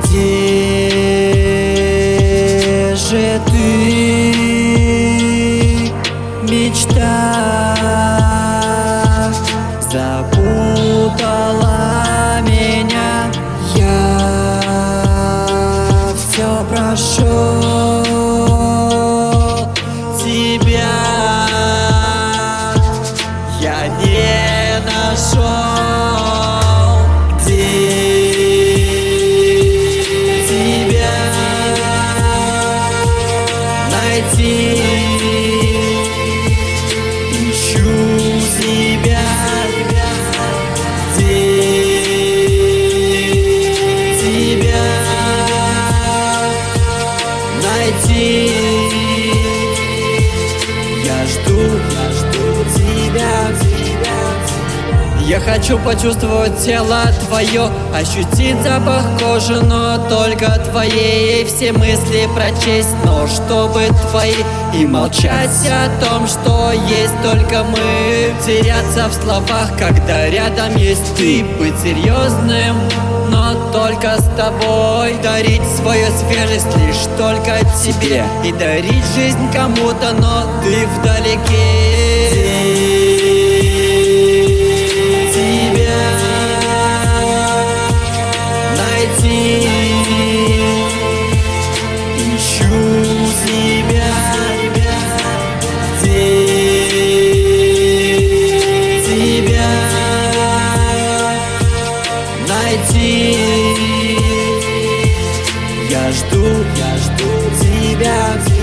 Yeah. найти я хочу почувствовать тело твое Ощутить запах кожи, но только твоей. Все мысли прочесть, но чтобы твои. И молчать о том, что есть только мы. Теряться в словах, когда рядом есть ты. Быть серьезным, но только с тобой. Дарить свою свежесть лишь только тебе. И дарить жизнь кому-то, но ты вдалеке Я жду, я жду тебя